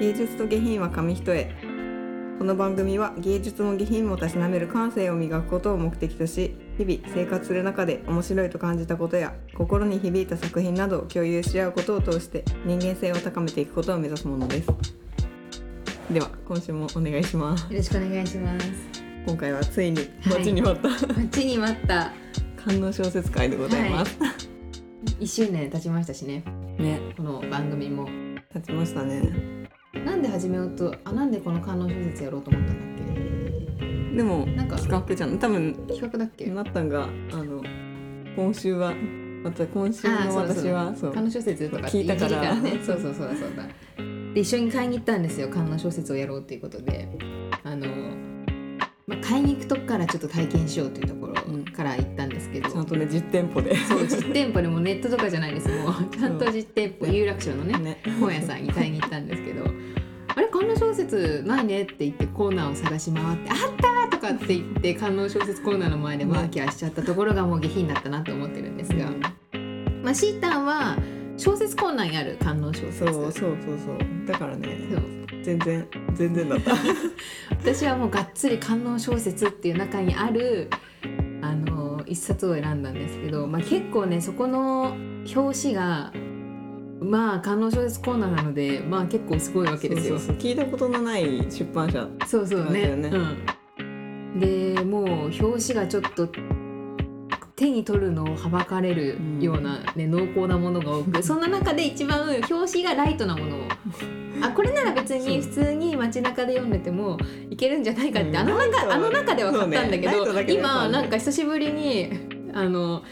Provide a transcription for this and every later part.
芸術と下品は紙一重。この番組は芸術も下品もたしなめる感性を磨くことを目的とし日々生活する中で面白いと感じたことや心に響いた作品などを共有し合うことを通して人間性を高めていくことを目指すものです。では今週もお願いします。よろしくお願いします。今回はついに待ちに待った、待ちに待った。観音小説会でございます、一周年経ちましたしね。ね。この番組も。立ちましたねなんで始めようと、あ、なんでこの観音小説やろうと思ったんだっでもなんか企画じゃん多分け。企画だっけ？なったんがあの今週はまた今週の私はそう観音小説とか聞いたからね。そうそうそうだそうだ。で一緒に買いに行ったんですよ。観音小説をやろうっていうことで、あの。まあ、買いに行くとこからちょっと体験しようというところから行ったんですけど、ちゃんとね実店舗でそう実店舗でもネットとかじゃないですもうちゃんと実店舗有楽町のねね本屋さんに買いに行ったんですけど「あれ観音小説ないね」って言ってコーナーを探し回って「あった!」とかって言って観音小説コーナーの前でワーキャーしちゃったところがもう下品だったなと思ってるんですが、まあ、シータンは小説コーナーにある観音小説。そうそうそうそう。だからね全然全然だった。私はもうがっつり観音小説っていう中にあるあの一冊を選んだんですけど、まあ、結構ねそこの表紙がまあ観音小説コーナーなのでまあ結構すごいわけですよ。聞いたことのない出版社そうそうね。そうね。うん、でもう表紙がちょっと手に取るのをはばかれるような、ね濃厚なものが多く そんな中で一番表紙がライトなものを。あこれなら別に普通に街中で読んでてもいけるんじゃないかって、うんあの中あの中では買ったんだけど、ね。今なんか久しぶりにあの。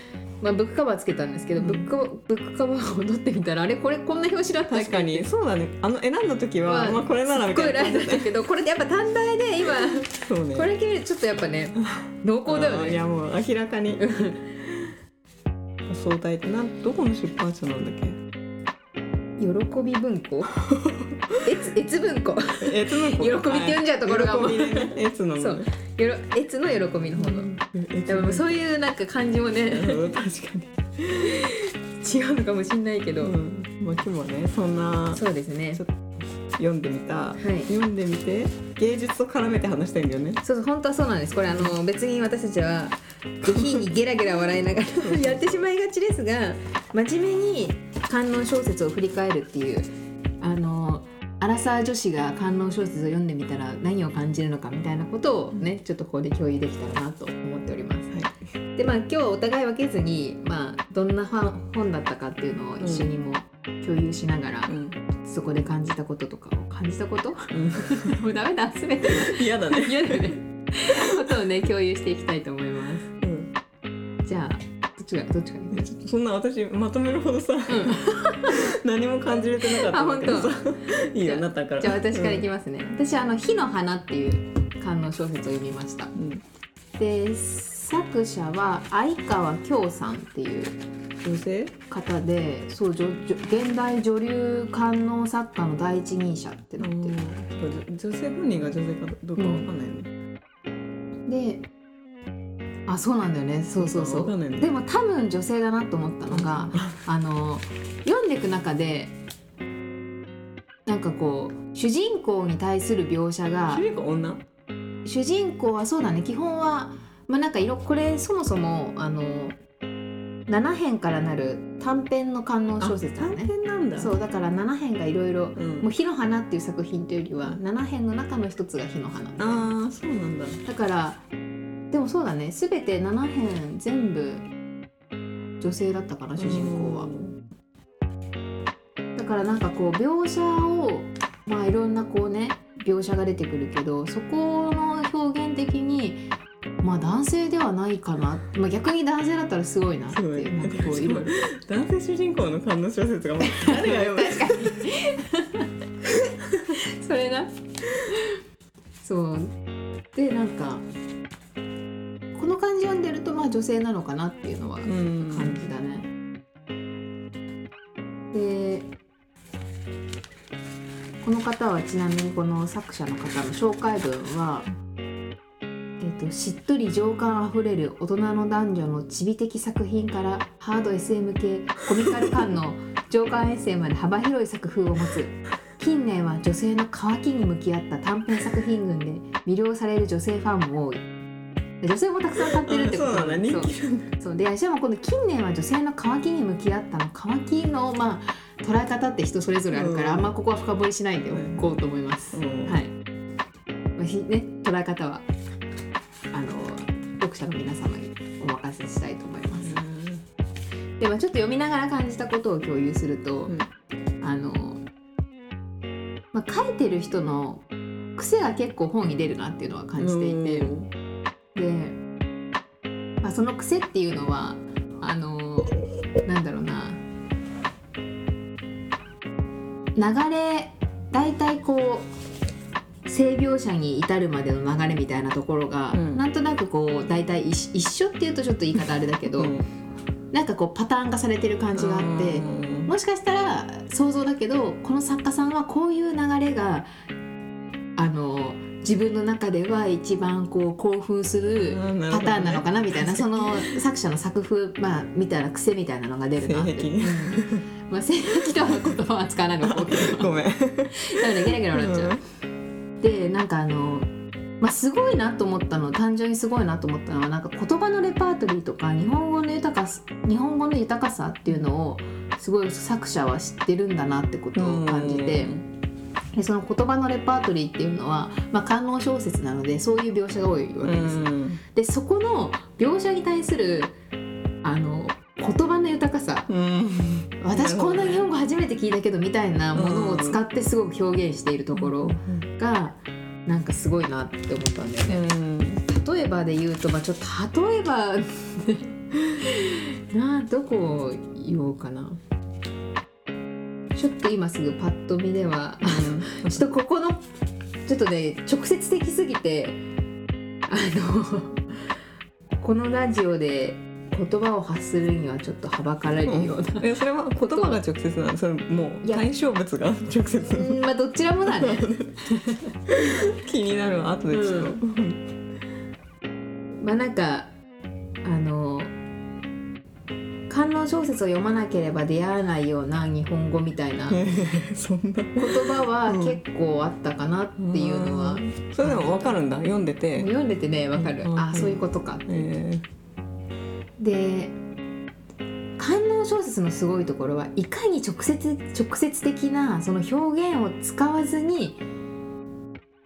まあ、ブックカバーつけたんですけど、うん。ブックブックカバーを取ってみたらあれこれこんな表紙だった確かにそうだね。あの選んだ時は、まあまあこれならみすったごいないライトだけどこれでやっぱ短大で今そうね。これだけ見るとちょっとやっぱね濃厚だよね。いやもう明らかに。相対ってなんどこの出版社なんだっけ？喜び文庫？えつ文庫？えつの喜びって読んじゃうところがもうねえつのそう。よろえつの喜びの方の。えでもそういうなんか感じもね。うん確かに。違うのかもしれないけど、うん。まあ今日はねそんなそうですね。読んでみた、い。読んでみて芸術と絡めて話したいんだよね。そうそう本当はそうなんです。これあの別に私たちは 下品にゲラゲラ笑いながらやってしまいがちですが真面目に観音小説を振り返るっていうあのアラサー女子が観音小説を読んでみたら何を感じるのかみたいなことをねちょっとここで共有できたらなと思っております。でまあ今日お互い分けずに、まあ、どんな本本だったかっていうのを一緒にも共有しながら、うん。そこで感じたこととかを感じたこと？もうん。うダメだ全て。嫌だね、嫌だよね。ことをね共有していきたいと思います。うん。じゃあちがどっちがいいねちょっとそんな私まとめるほどさ、何も感じれてなかったんだけどさ。いいよなったから。じゃあ私からいきますね、私あの「火の花」っていう観音小説を読みました。うん。で作者は相川京さんっていう女性？方でそうじょじょ現代女流観音作家の第一人者ってなってる、女女性本人が女性かどうかわかんないの、であそうなんだよね。そうそうそう。でも多分女性だなと思ったのが あの読んでいく中でなんかこう主人公に対する描写が主人公女？主人公はそうだね。基本はまあなんか色これそもそもあの7編からなる短編の観音小説だ短ね編なんだ。そうだから7編がいろいろうん。もう「火の花」っていう作品というよりは7編の中の一つが「火の花」ああそうなんだ。だからでもそうだね。全て7編全部女性だったかな主人公は。だからなんかこう描写をまあいろんなこうね描写が出てくるけどそこの表現的にまあ男性ではないかな、まあ、逆に男性だったらすごいなっていいうなんかこう いろいろ。男性主人公の観音小説がもう誰が読む？確かにそれな。そう。でなんか女性なのかなっていうのはうん感じだね。でこの方はちなみにこの作者の方の紹介文は、えー、としっとり情感あふれる大人の男女のチビ的作品からハード SM 系コミカル感の情感エッセイまで幅広い作風を持つ近年は女性の渇きに向き合った短編作品群で魅了される女性ファンも多い女性もたくさん買ってるってことなんだ人気そう。でしかもこの近年は女性の渇きに向き合ったの。渇きのまあ捉え方って人それぞれあるから、うん。あんまここは深掘りしないでおこうと思います、うん。はい、まあひね、捉え方はあの読者の皆様にお任せしたいと思います、でもちょっと読みながら感じたことを共有すると、うん。あの、まあ、書いてる人の癖が結構本に出るなっていうのは感じていて、で、まあ、その癖っていうのはあのなんだろうな。流れ大体こう性描写に至るまでの流れみたいなところが、うん。なんとなくこう大体一一緒っていうとちょっと言い方あれだけど、うん。なんかこうパターン化されてる感じがあって。うん。もしかしたら想像だけどこの作家さんはこういう流れがあの自分の中では一番こう興奮するパターンなのかなみたいなその作者の作風、まあ、みたいな癖みたいなのが出るなって。まあ、性癖とは言葉は使わないの。かごめん。なのでゲラゲラ笑っちゃう。でなんかあの、まあ、すごいなと思ったの単純にすごいなと思ったのはなんか言葉のレパートリーとか日本語の豊かさ日本語の豊かさっていうのをすごい作者は知ってるんだなってことを感じて。でその言葉のレパートリーっていうのは、まあ、官能小説なのでそういう描写が多いわけです。うんでそこの描写に対するあの言葉の豊かさうん私こんな日本語初めて聞いたけどみたいなものを使ってすごく表現しているところがなんかすごいなって思ったんだよね。うん例えばで言うと、まあ、ちょっと例えば なあどこを言おうかな。ちょっと今すぐパッと見ではちょっとここのちょっとね直接的すぎてあのこのラジオで言葉を発するにはちょっとはばかられるような、えそれは言葉が直接なの。それもう対象物が直接。うんまあどちらもだね。気になるわ後でちょっと、まあなんかあの観音小説を読まなければ出会わないような日本語みたいな言 そんな葉はうん。結構あったかなっていうのは、それでも分かるんだ。読んでて、読んでてねわかる、うん。あそういうことか。えで観音小説のすごいところはいかに直接直接的なその表現を使わずに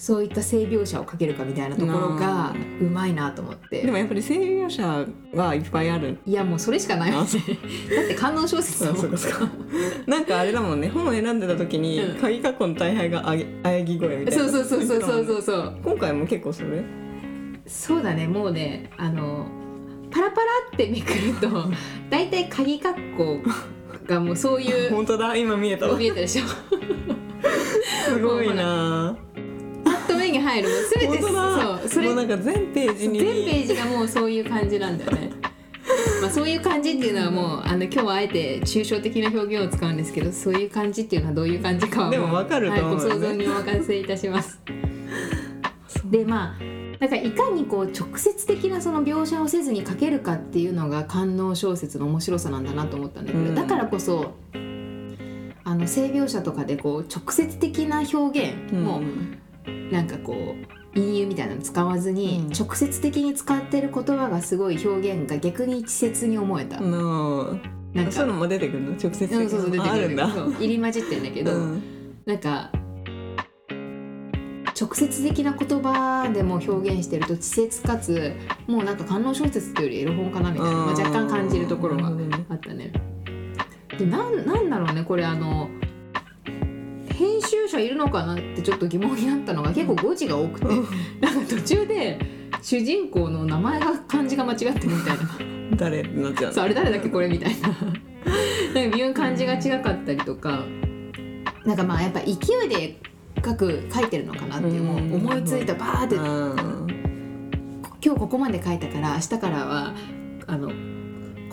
そういった性描写をかけるかみたいなところがうまいなと思っーて。でもやっぱり声優者はいっぱいある。いやもうそれしかないだって観音小説だもんなんかあれだもんね本を選んでた時に、うん。鍵括弧の大敗があげ喘ぎ声みたいな。そうそうそうそうそうそうそう。今回も結構それ？そうだねもうねあのパラパラってめくると 大体鍵括弧がもうそういう 本当だ今見えた。わ見えたでしょ。すごいなと目に入るもう全てそうそれ。もうなんか全ページに。全ページがもうそういう感じなんだよね。まあそういう感じっていうのはもうあの今日はあえて抽象的な表現を使うんですけどそういう感じっていうのはどういう感じかはうでも分かると思うはい、ご想像にお任せいたします。でまあだからいかにこう直接的なその描写をせずに書けるかっていうのが官能小説の面白さなんだなと思ったんだけど、うん。だからこそあの性描写とかでこう直接的な表現も、なんかこう隠喩みたいなの使わずに、うん。直接的に使ってる言葉がすごい表現が逆に稚拙に思えた、うん。なんかそういうのも出てくるの？直接的うんそうそう出てくるるんだ。そう入り混じってんだけど、うん。なんか直接的な言葉でも表現してると稚拙かつもうなんか観音小説っていうよりエロ本かなみたいな、まあ、若干感じるところがなるほどねあったね。でなんなんだろうねこれあの編集者いるのかなってちょっと疑問になったのが結構誤字が多くて、なんか途中で主人公の名前が漢字が間違ってるみたいな。誰ってなっちゃうそうあれ誰だっけこれみたいな。なんか微妙に漢字が違かったりとかなんかまあやっぱ勢いで書く書いてるのかなっていうもう思いついたバーって。今日ここまで書いたから明日からはあの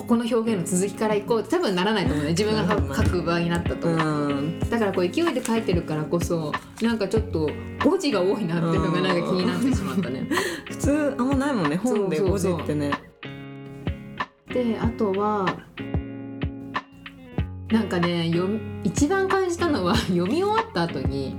ここの表現の続きからいこう。って多分ならないと思うね。自分が書書く場合になったとう思う。ん。だからこう勢いで書いてるからこそなんかちょっと誤字が多いなっていうのがなんか気になってしまったね。普通あんまないもんね。本で5そうそうそう。時ってね。であとはなんかねよ一番感じたのは 読み終わった後に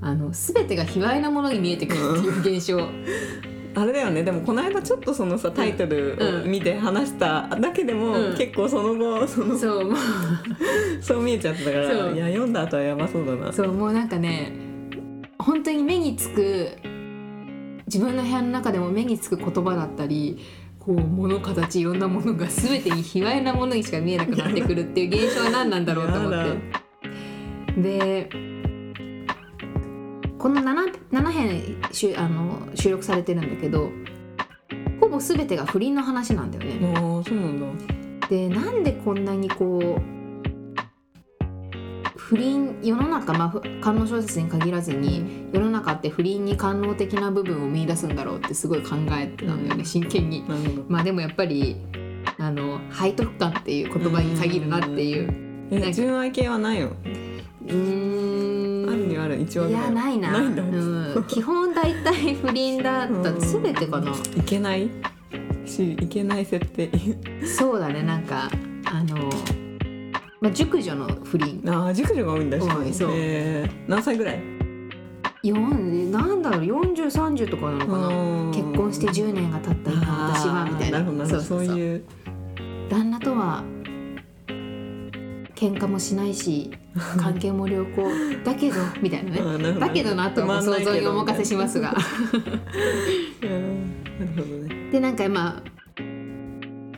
あの全てが卑猥なものに見えてくるっていう現象、あれだよね。でもこの間ちょっとそのさタイトルを見て話しただけでも、うん結構その後そのそうもう。そう見えちゃってたからいや読んだ後はやばそうだな。そうもうなんかね本当に目につく自分の部屋の中でも目につく言葉だったりこう物形いろんなものが全てに卑猥なものにしか見えなくなってくるっていう現象は何なんだろうと思やって。でこの 7, 7編しゅあの収録されてるんだけどほぼ全てが不倫の話なんだよね。あーそうなんだでなんでこんなにこう不倫世の中、まあふ、官能小説に限らずに世の中って不倫に官能的な部分を見出すんだろうってすごい考えてたんだよね真剣に。なるほどまあでもやっぱりあの背徳感っていう言葉に限るなっていう。純愛系はないの？うーんいやないな。ないんだ。うん、基本大体不倫だった。うん。全てかな、いけない？しいけない設定。そうだね。なんかあの、まあ、熟女の不倫。ああ熟女が多いんだしかも。多いそう。えー。何歳ぐらい？なんだろう。4030とかなのかな。結婚して10年が経った今私はみたいな。なるほどなるほど。そうういう。旦那とは喧嘩もしないし関係も良好 だけどみたいなね。だけどなとご想像にお任せしますが。うんなるほどね。でなんかまあ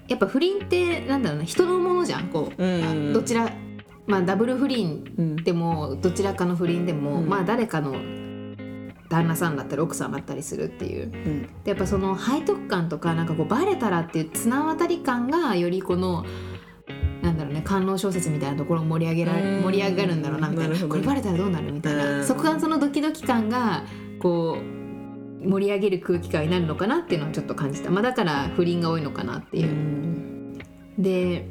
やっぱ不倫ってなんだろうな人のものじゃんこう、うん。あどちらまあダブル不倫うん。でもどちらかの不倫でも、うん。まあ誰かの旦那さんだったり奥さんだったりするっていう。うん。でやっぱその背徳感とかなんかこうバレたらっていう綱渡り感がよりこのうね官能小説みたいなところを盛り上げられうん。盛り上がるんだろうなみたいな。これバレたらどうなるみたいな、うん。そこがそのドキドキ感がこう盛り上げる空気感になるのかなっていうのをちょっと感じた、まあ、だから不倫が多いのかなっていう。で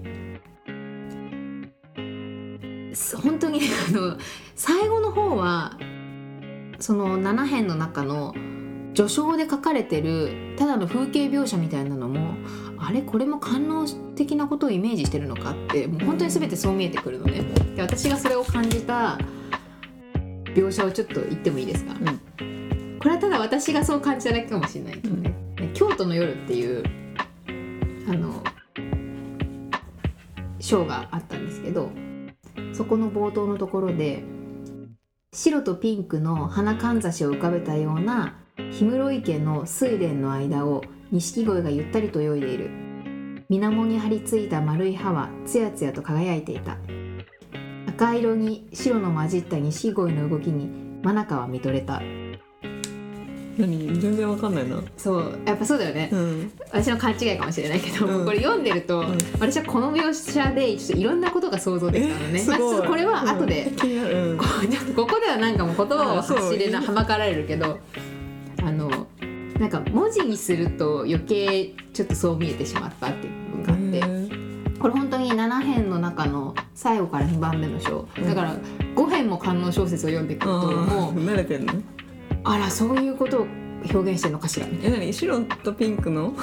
そ本当にあの最後の方はその7編の中の序章で書かれてるただの風景描写みたいなのもあれこれも官能的なことをイメージしてるのかってもう本当に全てそう見えてくるのね。で私がそれを感じた描写をちょっと言ってもいいですか、これはただ私がそう感じただけかもしれないけどね「京都の夜」っていうあのショーがあったんですけどそこの冒頭のところで白とピンクの花かんざしを浮かべたような氷室池の水田の間を錦鯉がゆったりと泳いでいる。水面に張り付いた丸い歯はつやつやと輝いていた。赤色に白の混じった錦鯉の動きに真中は見とれた。何？全然わかんないな。そうやっぱそうだよね、うん。私の勘違いかもしれないけど、うん。これ読んでると、ん。私はこの描写でちょっといろんなことが想像できたのね、まあ、ちょっとこれは後で、こここではなんかもう言葉を走れなはまかられるけどなんか文字にすると余計ちょっとそう見えてしまったっていう部分があって、これ本当に7編の中の最後から2番目の章。うん。だから5編も観音小説を読んでくるともう慣れてんの？あらそういうことを表現してるのかしらみたいな。え何？白とピンクの？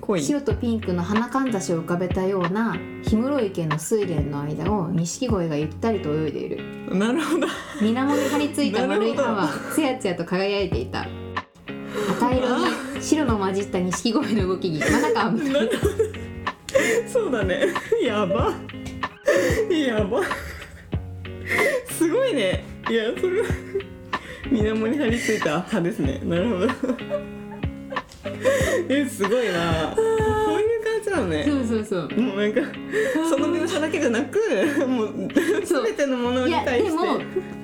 恋？白とピンクの花かんざしを浮かべたような氷室池の水田の間を錦鯉がゆったりと泳いでいる。なるほど。水面に張り付いた丸い歯なはつやつやと輝いていた赤色に白の混じった錦鯉の動きに真中を見とれたそうだね。やば。やば。すごいね。いやそれ。は水面に張り付いた歯ですね。なるほど。えすごいな。こういう感じなのね。そうそうそう。もうなんかその描写だけじゃなくもう全てのものいやに対して。でもこれは考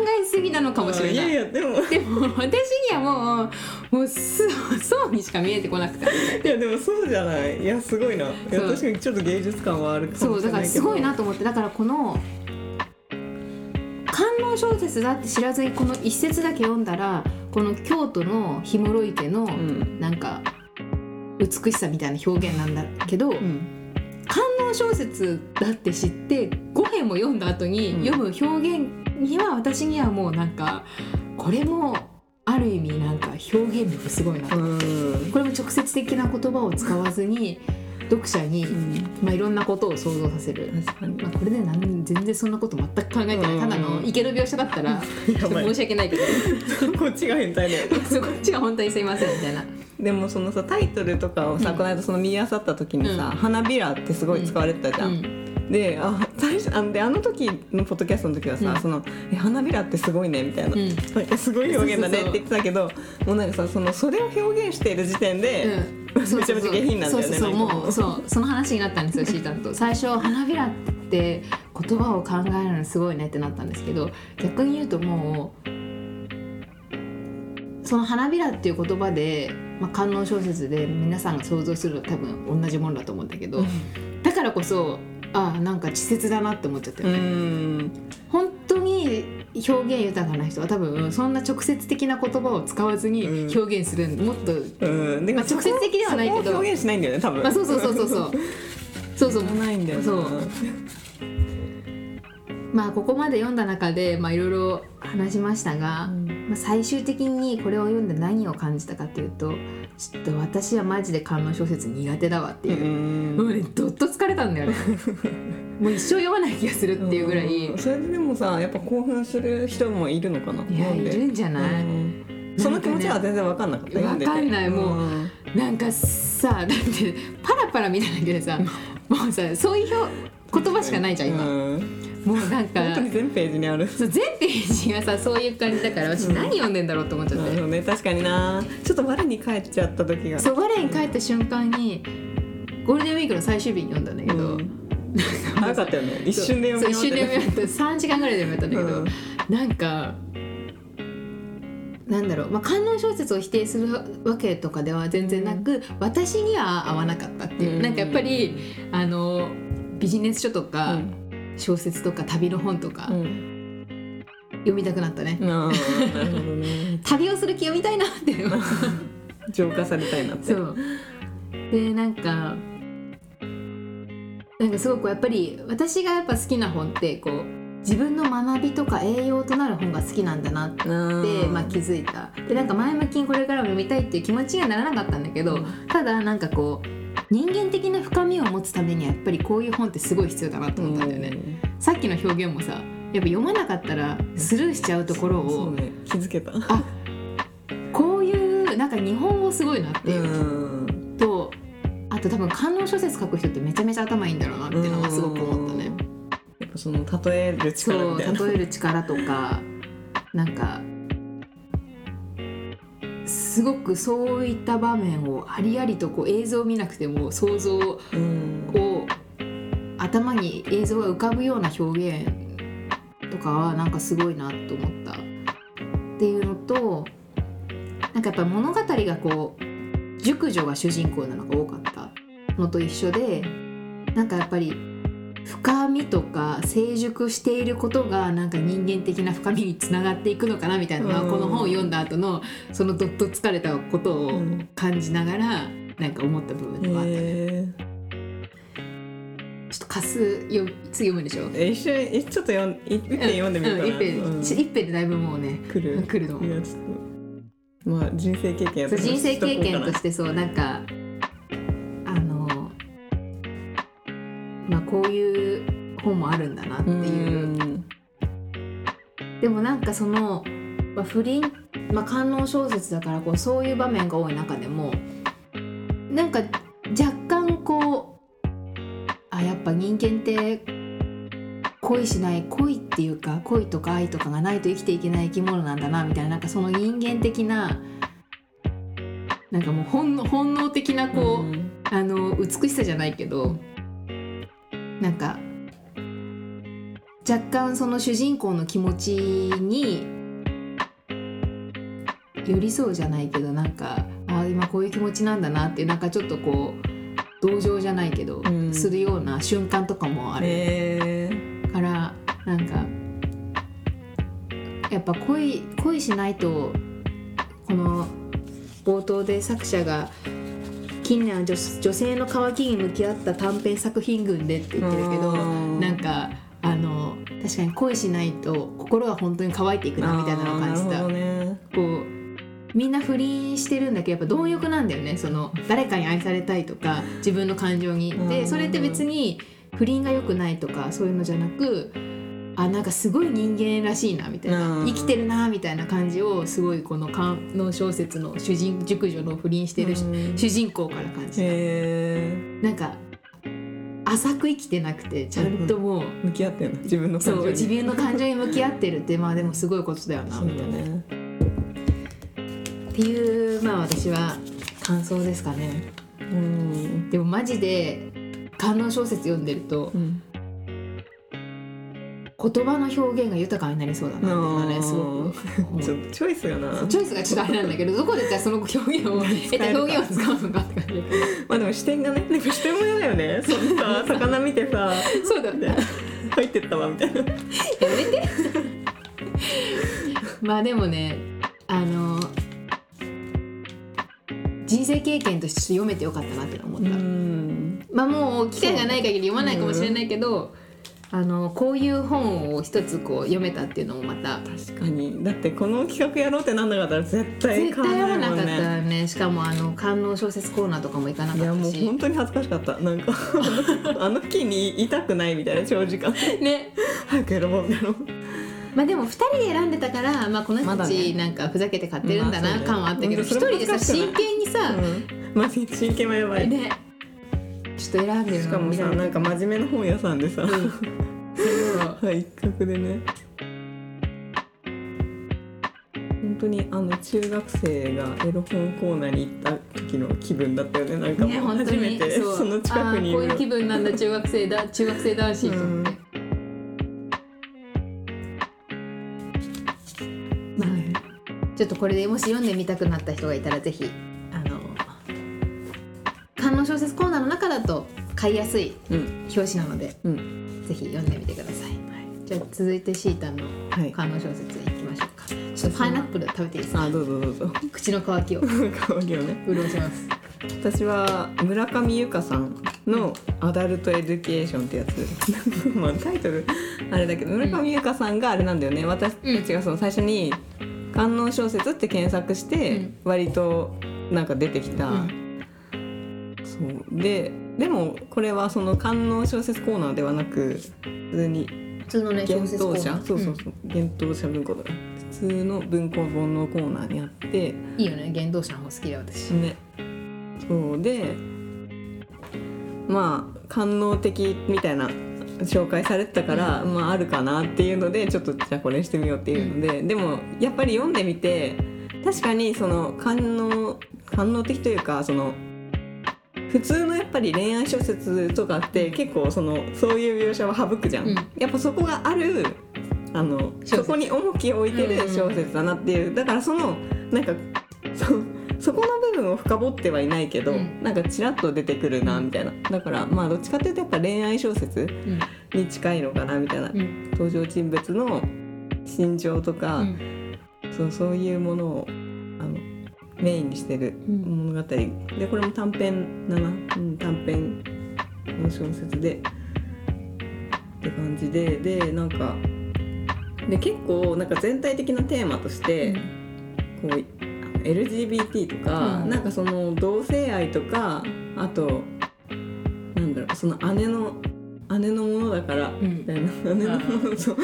えすぎなのかもしれない。いやいやでも。でも私にはもうもうすそうにしか見えてこなくて。いやでもそうじゃない。いやすごいな。いやそう。確かにちょっと芸術感はあるかそうもしれないけど。だからすごいなと思ってだからこの観音小説だって知らずにこの一節だけ読んだらこの京都の氷室池のうん。なんか美しさみたいな表現なんだけど、うん。観音小説だって知って5編も読んだ後にうん。読む表現には私にはもうなんかこれもある意味なんか表現力すごいなこれも直接的な言葉を使わずに読者に、うん。まあ、いろんなことを想像させる。まあ、これでなん全然そんなこと全く考えてない、うん。ただの池の描写だったら 申し訳ないけど。こっちが変態だよこっちが本当にすいませんみたいな。でもそのさタイトルとかをさ、うん。この間その見漁った時にさ「うん。花びら」ってすごい使われてたじゃん。うん。でああであの時のポッドキャストの時はさ「うん。そのえ花びらってすごいね」みたいな、うん。すごい表現だねって言ってたけどもうなんかさそのそれを表現している時点で、うん。めちゃめちゃ下品なんだよねそうそうそう。なんか。もうそうその話になったんですよシータンと。最初花びらって言葉を考えるのすごいねってなったんですけど逆に言うともうその花びらっていう言葉で、まあ、観音小説で皆さんが想像するのは多分同じものだと思うんだけど、だからこそああなんか稚拙だなって思っちゃってうる、ん。本当に表現豊かな人は多分そんな直接的な言葉を使わずにうん。表現するもっとうん。まあ直接的ではないけど。表現しないんだよね多分。まあそうそうそうそうそう。そうそうないんだよな。そうまあここまで読んだ中でまあいろいろ話しましたが、まあ、最終的にこれを読んで何を感じたかっていうとちょっと私はマジで観音小説苦手だわってう。いう、んもうねどっと疲れたんだよね。もう一生読まない気がするっていうぐらい、うんそれででもさやっぱ興奮する人もいるのかないやいるんじゃない、うんその気持ちは全然分かんなかった。読んでてわかんない。もうん。なんかさだってパラパラみただけでさもうさそういう表言葉しかないじゃん今、うんもうなんか本当に全ページにある。そう全ページがさそういう感じだから私何読んでんだろうって思っちゃって、なるほどね。確かにな。ちょっと我に返っちゃった時が。そう我に帰った瞬間にゴールデンウィークの最終日に読んだんだけど、うん。早かったよね。一瞬で読みそう一瞬で読み終終わった。3時間ぐらいで読めたんだけど、うん。なんかなんだろう、まあ、観音小説を否定するわけとかでは全然なく、私には合わなかったっていう、うん。なんかやっぱりあのビジネス書とか、うん小説とか旅の本とか、うん。読みたくなったね、なるほどね。旅をする気読みたいなって。浄化されたいなって。そう。でなんかなんかすごくやっぱり私がやっぱ好きな本ってこう自分の学びとか栄養となる本が好きなんだなって、まあ、気づいた。でなんか前向きにこれからも読みたいっていう気持ちにはならなかったんだけど、うん。ただなんかこう人間的な深みを持つためにはやっぱりこういう本ってすごい必要だなと思ったんだよね、さっきの表現もさやっぱ読まなかったらスルーしちゃうところを、そうね。気づけた。あこういうなんか日本語すごいなっていう、ん。とあと多分観音小説書く人ってめちゃめちゃ頭いいんだろうなっていうのはすごく思ったね。やっぱその例える力そうみたいな。例える力とかなんかすごくそういった場面をありありとこう映像を見なくても想像をうん。頭に映像が浮かぶような表現とかはなんかすごいなと思ったっていうのとなんかやっぱ物語がこう熟女が主人公なのが多かったのと一緒でなんかやっぱり深みとか成熟していることがなんか人間的な深みにつながっていくのかなみたいなのはうん。この本を読んだ後のそのどっと疲れたことをうん感じながらなんか思った部分ではあったね。へちょっと貸すよ次読むでしょーえ一緒にえちょっと読ん一一編読んでみるかな、うん一編うん。一編でだいぶもうね来る。来るのまあ人生経験人生経験とししてそうなんかういう本もあるんだなってていう。でもなんかその、まあ、不倫、まあ、観音小説だからこうそういう場面が多い中でもなんか若干こうあやっぱ人間って恋しない恋っていうか恋とか愛とかがないと生きていけない生き物なんだなみたいななんかその人間的ななんかもう本能本能的なこう、あの美しさじゃないけどなんか若干その主人公の気持ちに寄り添うじゃないけどなんかあー今こういう気持ちなんだなっていうなんかちょっとこう同情じゃないけど、うん。するような瞬間とかもある。からなんかやっぱ恋恋しないとこの冒頭で作者が近年は女女性の渇きに向き合った短編作品群でって言ってるけどうん。なんかあの確かに恋しないと心が本当に乾いていくなみたいなのを感じた、こうみんな不倫してるんだけどやっぱ貪欲なんだよね。その誰かに愛されたいとか自分の感情に。うん。でそれって別に不倫が良くないとかそういうのじゃなくあなんかすごい人間らしいなみたいな、うん。生きてるなみたいな感じをすごいこの観音小説の主人熟女の不倫してる、うん。主人公から感じた。へなんか浅く生きてなくてちゃんともう、ー向き合ってんの自分の感情に。そう自分の感情に向き合ってるってまあでもすごいことだよなみたいな。だねっていうまあ私は感想ですかね。うん。でもマジで観音小説読んでるとうん言葉の表現が豊かになりそうだなっていうのはねすごく。ちょっとチョイスがな。チョイスがちょっとあれなんだけどどこでじゃあその表現を得た表現を使うのかって感じ まあでも視点がねでも視点も嫌だよね。そんな魚見てさ。そうだね入ってったわみたいな。やめて。まあでもねあの人生経験として読めてよかったなって思った、ん。まあもう機会がない限り読まないかもしれないけど、あのこういう本を一つこう読めたっていうのもまた。確かに。だってこの企画やろうってなんなかったら絶対絶対読まなかったね。しかもあの観音小説コーナーとかも行かなかいやもうったし本当に恥ずかしかった。なんか あの木にいたくないみたいな長時間。ね。早く選ぼうみたいな。まあでも2人で選んでたから、まあ、この人たちね。なんかふざけて買ってるんだな感はあったけど一、人でさ真剣にさ、うん。まあ真剣はやばい、ねちょっと選んでるしかもさな。んか真面目な本屋さんでさ、うん。一角でね。本当にあの中学生がエロ本コーナーに行った時の気分だったよね。なんかねもう初めてそう。その近くにいる。こういう気分なんだ中学生だ中学生男子と思って、まあちょっとこれでもし読んでみたくなった人がいたらぜひ買いやすいうん。表紙なのでうん。ぜひ読んでみてください、じゃあ続いてシータンのはい。官能小説いきましょうか。ちょっとパイナップル食べていいですか？あどうぞどうぞ。口の渇きを。可愛いよね。潤します。私は村山由佳さんの「アダルト・エデュケーション」ってやつ。まあタイトルあれだけど村山由佳さんがあれなんだよね。私たちがその最初に「官能小説」って検索してうん。割となんか出てきた、うんそうででもこれはその観音小説コーナーではなく普通に普通のね小幻説コーナー。そうそうそう。幻冬舎文庫だ普通の文庫本のコーナーにあって。うんいいよね。原動者の方好きで私。ね。そうでまあ官能的みたいな紹介されてたから、まああるかなっていうのでちょっとじゃあこれしてみようっていうので、でもやっぱり読んでみて確かにその官能官能的というかその普通のやっぱり恋愛小説とかって結構そのそういう描写は省くじゃん、うん。やっぱそこがあるあのそこに重きを置いてる小説だなっていう。だからそのなんかそそこの部分を深掘ってはいないけど、うん。なんかちらっと出てくるなみたいな。だからまあどっちかっていうとやっぱ恋愛小説うん。に近いのかなみたいな、うん。登場人物の心情とか、うん。そうそういうものをメインにしてるうん。物語、でこれも短編だな、うん、短編。の小説で。って感じで。でなんかで結構なんか全体的なテーマとして、こう LGBT とか、うん。なんかその同性愛とかあとなんだろうその姉の姉のものだから、ん。みたいな。姉のものそう。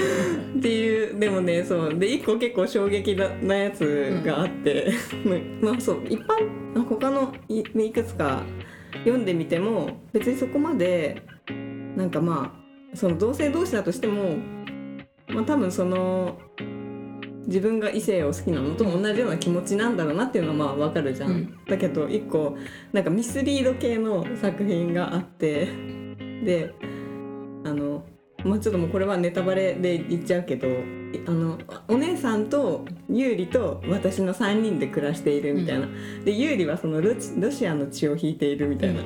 っていうでもねそう。で一個結構衝撃ななやつがあって、まあそう。一般あ他のいいくつか読んでみても別にそこまでなんかまあその同性同士だとしてもまあ多分その自分が異性を好きなのと同じような気持ちなんだろうなっていうのはまあわかるじゃん、うん。だけど一個なんかミスリード系の作品があってであのまあちょっともうこれはネタバレで言っちゃうけどいあのお姉さんと優里と私の3人で暮らしているみたいな、で優里はそのロシアの血を引いているみたいな、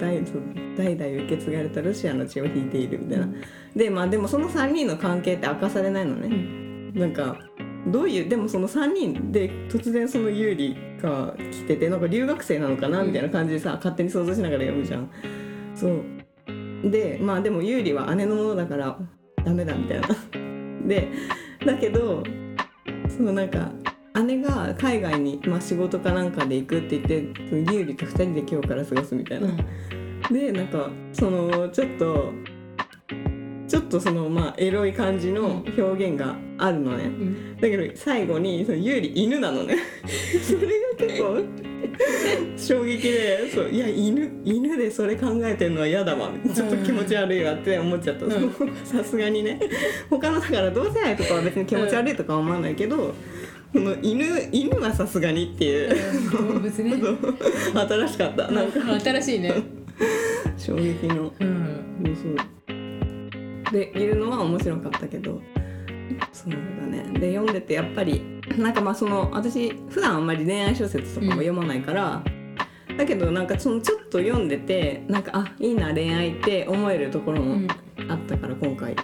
代そう代々受け継がれたロシアの血を引いているみたいな、でまあでもその3人の関係って明かされないのね、なんかどういうでもその3人で突然その優里が来ててなんか留学生なのかなみたいな感じでさ、勝手に想像しながら読むじゃん。そうでまあでも優里は姉のものだからダメだみたいな。でだけどそのなんか姉が海外に、まあ、仕事かなんかで行くって言ってその優里と2人で今日から過ごすみたいな。でなんかそのちょっとちょっとそのまあエロい感じの表現があるのね、うん。だけど最後にその優里犬なのね。それが結構衝撃でそういや犬犬でそれ考えてるのは嫌だわ。ちょっと気持ち悪いわって思っちゃった。うん。さすがにね。他のだから同性愛とかは別に気持ち悪いとかは思わないけど、この犬犬はさすがにっていう、動物ね。新しかった。なんか。新しいね。衝撃の。うん。そうそう。でいるのは面白かったけどそうだね。で読んでてやっぱりなんかまあその私普段あんまり恋愛小説とかも読まないから、だけどなんかそのちょっと読んでてなんかあいいな恋愛って思えるところもあったから今回。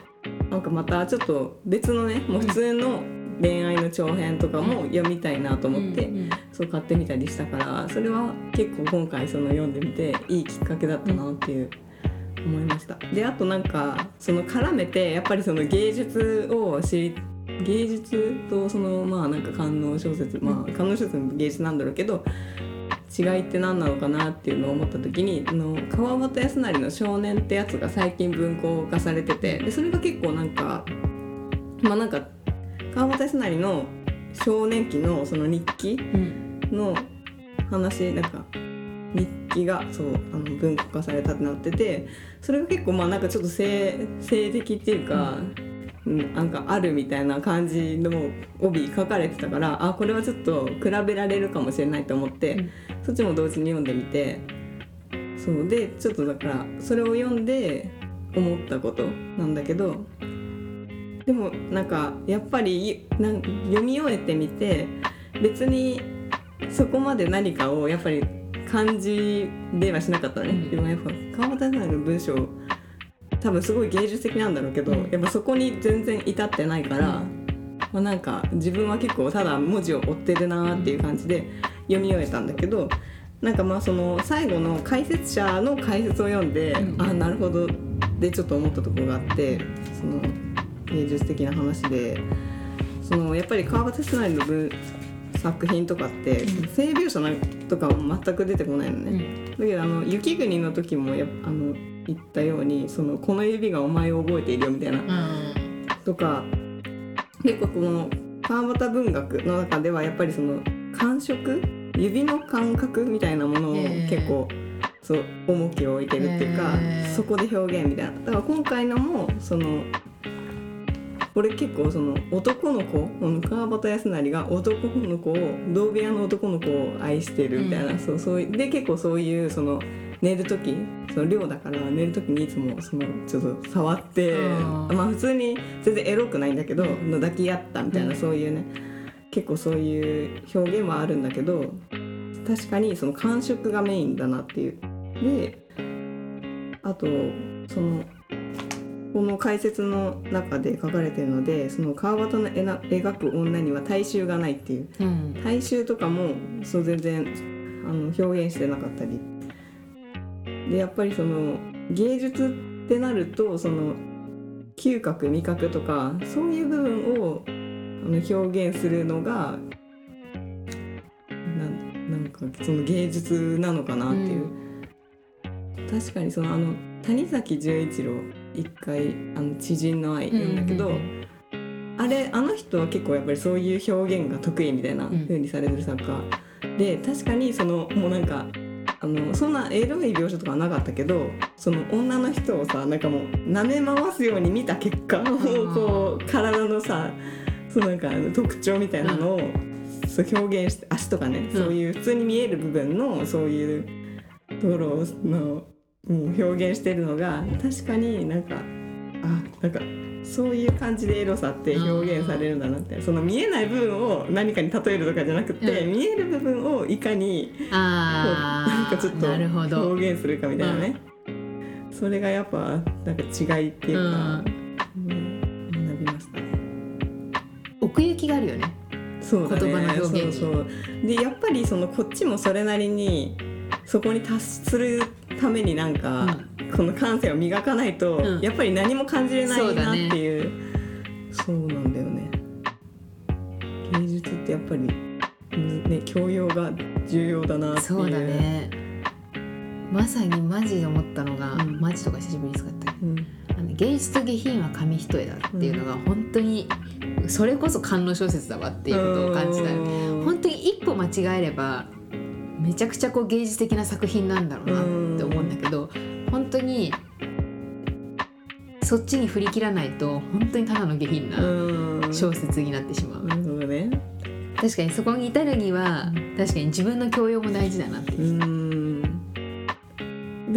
なんかまたちょっと別のねもう普通の恋愛の長編とかも読みたいなと思って、うん。そう買ってみたりしたからそれは結構今回その読んでみていいきっかけだったなっていう思いました。であとなんかその絡めてやっぱりその芸術を知り芸術とそのまあなんか官能小説まあ官能小説も芸術なんだろうけど違いって何なのかなっていうのを思った時にあの川端康成の「少年」ってやつが最近文庫化されててでそれが結構なんかまあなんか川端康成の少年期のその日記うん。の話なんか日記がそうあの文庫化されたってなっててそれが結構まあなんかちょっと性性的っていうか、うん、なんかあるみたいな感じの帯書かれてたからあこれはちょっと比べられるかもしれないと思って、うん。そっちも同時に読んでみてそうでちょっとだからそれを読んで思ったことなんだけどでもなんかやっぱりなん読み終えてみて別にそこまで何かをやっぱり感じではしなかったね、うん。でもやっぱ川端さんの文章多分すごい芸術的なんだろうけど、うん。やっぱそこに全然至ってないから、まあ、なんか自分は結構ただ文字を追ってるなっていう感じで読み終えたんだけどなんかまあその最後の解説者の解説を読んで、うん。あなるほどでちょっと思ったところがあってその芸術的な話でそのやっぱり川端康成の文作品とかって、うん。性描写なんとかは全く出てこないのね。うん。だけどあの雪国の時もやっあの言ったようにそのこの指がお前を覚えているよみたいな。とか結構この川端文学の中ではやっぱりその感触指の感覚みたいなものを結構そう重きを置いてるっていうかへーそこで表現みたいな。だから今回のもその俺結構その男の子川端康成が男の子を同部屋の男の子を愛してるみたいな、うん。そうそうで結構そういうその寝る時その寮だから寝る時にいつもそのちょっと触ってうんまあ普通に全然エロくないんだけど、抱き合ったみたいな、うん。そういうね結構そういう表現はあるんだけど確かにその感触がメインだなっていう。であとそのこの解説の中で書かれてるのでその川端の描く女には体臭がないっていう。うん。体臭とかもそう全然あの表現してなかったりでやっぱりその芸術ってなるとその嗅覚味覚とかそういう部分をあの表現するのがなんなんかその芸術なのかなっていう、確かにそのあの谷崎潤一郎一回あの知人の愛読んだけど、うん。あれあの人は結構やっぱりそういう表現が得意みたいなうん。風にされてる作家、で確かにそのもうなんかあのそんなエロい描写とかはなかったけどその女の人をさなんかもう舐め回すように見た結果こう体のさそうなんか特徴みたいなのを、そう表現して足とかね、そういう普通に見える部分のそういうところのもう表現してるのが確かになんかあなんかそういう感じでエロさって表現されるんだなって。その見えない部分を何かに例えるとかじゃなくて、うん。見える部分をいかにあなんかちょっと表現するかみたいなね、それがやっぱなんか違いっていうか、うん学びましたね。奥行きがあるよね。そうだね。言葉の表現に。そうそう。でやっぱりそのこっちもそれなりにそこに達するためになんか、この感性を磨かないと、うん。やっぱり何も感じれないなってそうだね。いうそうなんだよね。芸術ってやっぱぱり、うんね教養が重要だなっていう。そうだね。まさにマジで思ったのが、うん。マジとか久しぶりに使った。うん。あの芸術と下品は紙一重だっていうのが本当にそれこそ観音小説だわっていうことを感じた。うん。本当に一歩間違えればめちゃくちゃこう芸術的な作品なんだろうなって思うんだけど本当にそっちに振り切らないと本当にただの下品なうん。小説になってしまう。なるほどね。確かにそこに至るには確かに自分の教養も大事だなってで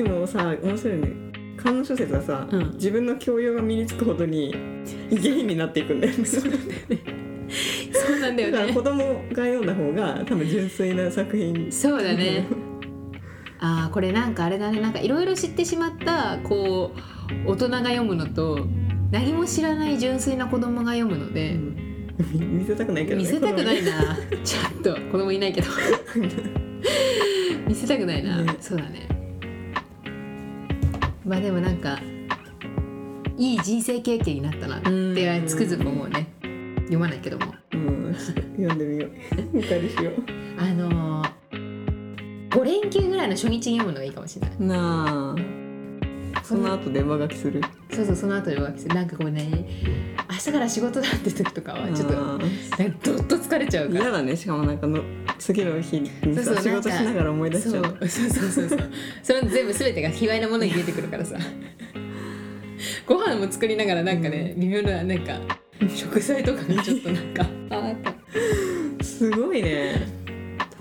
もさ面白いね。観音小説はさ、うん。自分の教養が身につくほどに 下品になっていくんだよね。そうなんだよだからね子供が読んだ方が多分純粋な作品。そうだね。あーこれなんかあれだね。なんかいろいろ知ってしまったこう大人が読むのと何も知らない純粋な子供が読むので、見せたくないけどね見せたくないな。ちょっと子供いないけど。見せたくないな、ね。そうだね。まあでもなんかいい人生経験になったなってつくづく思うね。読まないけどもうん。読んでみよう。見たりしよあのー、5連休ぐらいの初日に読むのがいいかもしれない。うなあ。その後で上書きする？そうそうその後で浮気する。なんかこうね明日から仕事だって時とかはちょっとなどっと疲れちゃうから。嫌だね。しかもなんかの次の日にさそうそう仕事しながら思い出しちゃう。そうそうそうそう。それ全部全てが卑猥なものに出てくるからさ。ご飯も作りながらなんかね微妙ななんか食材とかがちょっとなんかすごいね。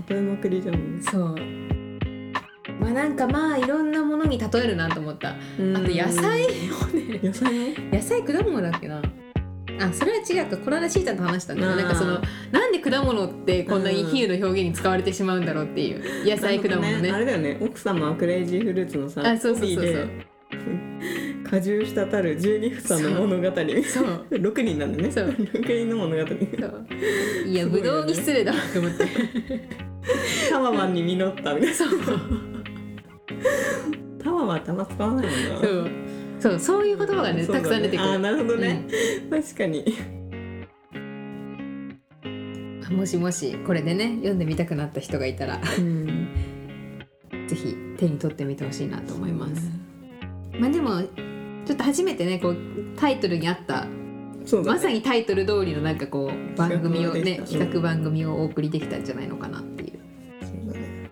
例えまくりじゃんそう。まあなんかまあいろんなものに例えるなと思った。あと野菜をね。野菜も野菜果物だっけな。あそれは違うか。この間しーちゃんと話したんだよあー。なんかそのなんで果物ってこんなに比喩の表現に使われてしまうんだろうっていう。野菜果物ね。あれだよね。奥様はクレイジーフルーツのさあそうそうそうそう果汁滴る12房の物語。そう。6人なんだね。そう。6人の物語。そう。いやぶどうに失礼だ。わと思ってタワマンに実ったみたいな。そう。タワマンってあんま使わないもんな。そう。そう。そういう言葉がねそうだたくさん出てくる。あーなるほどね、確かに。うんもしもしこれでね読んでみたくなった人がいたら。うん。ぜひ手に取ってみてほしいなと思います、まあでもちょっと初めてねこうタイトルにあったそうだね。まさにタイトル通りのなんかこう番組をね企画番組をお送りできたんじゃないのかなっていう。そうだね。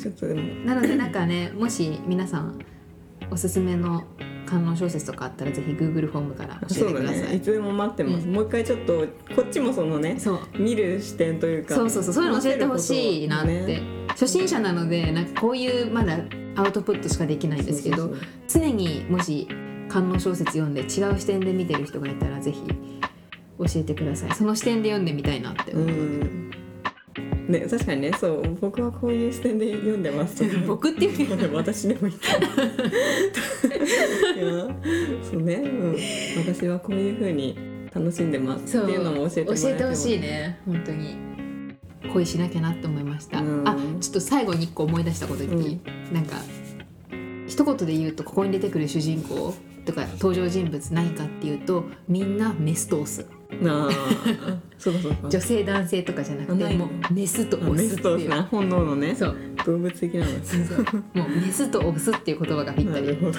ちょっとでも。なのでなんかねもし皆さんおすすめの観音小説とかあったらぜひ Google フォームから教えそうだてください。ね。いつでも待ってます、うん。もう一回ちょっとこっちもそのねそう。見る視点というかそうそうそう。そういうの教えてほしいなって、初心者なのでなんかこういうまだアウトプットしかできないんですけど常にもし観音小説読んで違う視点で見てる人がいたらぜひ教えてください。その視点で読んでみたいなってそうう思うので、ん。ね確かにねそう僕はこういう視点で読んでますとか。僕っていうか私でもいいけどいやそうね、うん、私はこういう風に楽しんでますっていうのも教えてほしいね。本当に恋しなきゃなって思いました、うん。あちょっと最後に一個思い出したこと言っていい、なんか一言で言うとここに出てくる主人公とか登場人物何かっていうとみんなメスとオスなあ そうかそうか。女性男性とかじゃなくてもうメスとオスっていう。本能のね。そう。動物的なの。そうそう。もうメスとオスっていう言葉がぴったりなるほど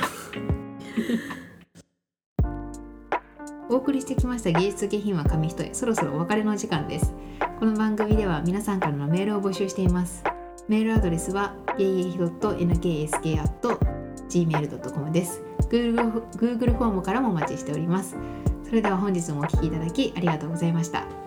お送りしてきました芸術下品は紙一重。そろそろお別れの時間です。この番組では皆さんからのメールを募集しています。メールアドレスは yay.nksk.gmail.com です。Google, Google フォームからもお待ちしております。それでは本日もお聞きいただきありがとうございました。